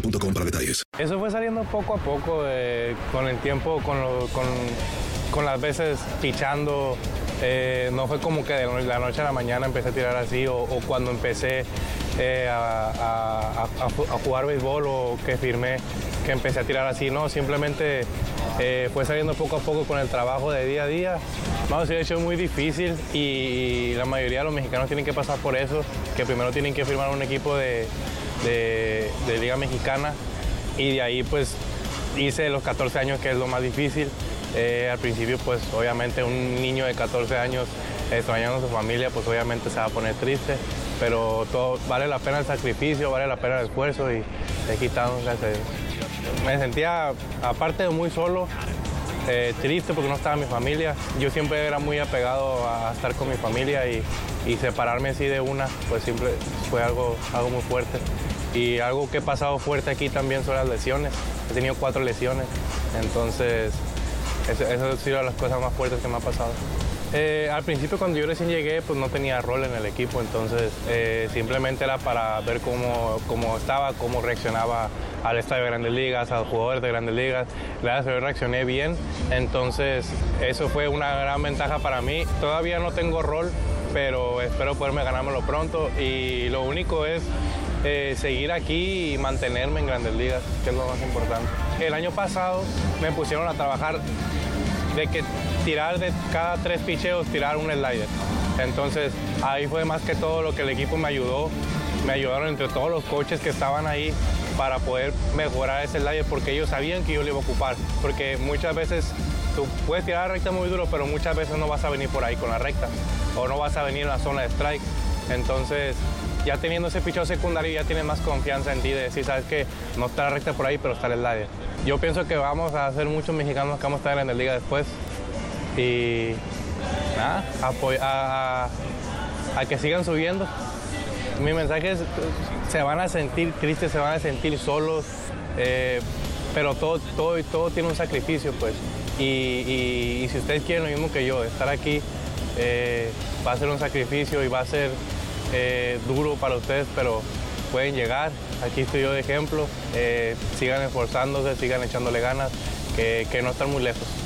para detalles. Eso fue saliendo poco a poco, eh, con el tiempo, con, con, las veces pichando. eh, no fue como que de la noche a la mañana empecé a tirar así, o, cuando empecé eh, a, a- a- a ju- a jugar béisbol o que firmé, que empecé a tirar así. No, simplemente eh, fue saliendo poco a poco con el trabajo de día a día. Vamos, de hecho es muy difícil y, la mayoría de los mexicanos tienen que pasar por eso, que primero tienen que firmar un equipo de, de- Liga Mexicana y de ahí pues hice los 14 años que es lo más difícil. Eh, al principio pues obviamente un niño de 14 años extrañando a su familia pues obviamente se va a poner triste, pero todo vale la pena el sacrificio, vale la pena el esfuerzo y a Dios. Me sentía aparte muy solo, eh, triste porque no estaba mi familia. Yo siempre era muy apegado a estar con mi familia y, y separarme así de una, pues siempre fue algo, algo muy fuerte. Y algo que he pasado fuerte aquí también son las lesiones. He tenido cuatro lesiones, entonces eso, eso ha sido las cosas más fuertes que me ha pasado. Eh, al principio cuando yo recién llegué pues no tenía rol en el equipo, entonces eh, simplemente era para ver cómo, cómo estaba, cómo reaccionaba al estadio de Grandes Ligas, a los jugadores de Grandes Ligas. Gracias a Dios reaccioné bien, entonces eso fue una gran ventaja para mí. Todavía no tengo rol, pero espero poderme ganármelo pronto y lo único es eh, seguir aquí y mantenerme en Grandes Ligas, que es lo más importante. El año pasado me pusieron a trabajar de que tirar de cada tres picheos, tirar un slider. Entonces ahí fue más que todo lo que el equipo me ayudó. Me ayudaron entre todos los coaches que estaban ahí para poder mejorar ese slider porque ellos sabían que yo lo iba a ocupar. Porque muchas veces tú puedes tirar la recta muy duro, pero muchas veces no vas a venir por ahí con la recta o no vas a venir en la zona de strike. Entonces ya teniendo ese picheo secundario ya tienes más confianza en ti de decir, sabes que no está la recta por ahí, pero está el slider. Yo pienso que vamos a hacer muchos mexicanos que vamos a estar en la liga después y a, que sigan subiendo. Mi mensaje es, se van a sentir tristes, se van a sentir solos, eh, pero todo, todo, todo tiene un sacrificio, pues. Y si ustedes quieren lo mismo que yo, estar aquí eh, va a ser un sacrificio y va a ser eh, duro para ustedes, pero pueden llegar. Aquí estoy yo de ejemplo. Eh, sigan esforzándose, sigan echándole ganas, que, que no están muy lejos.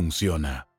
funciona.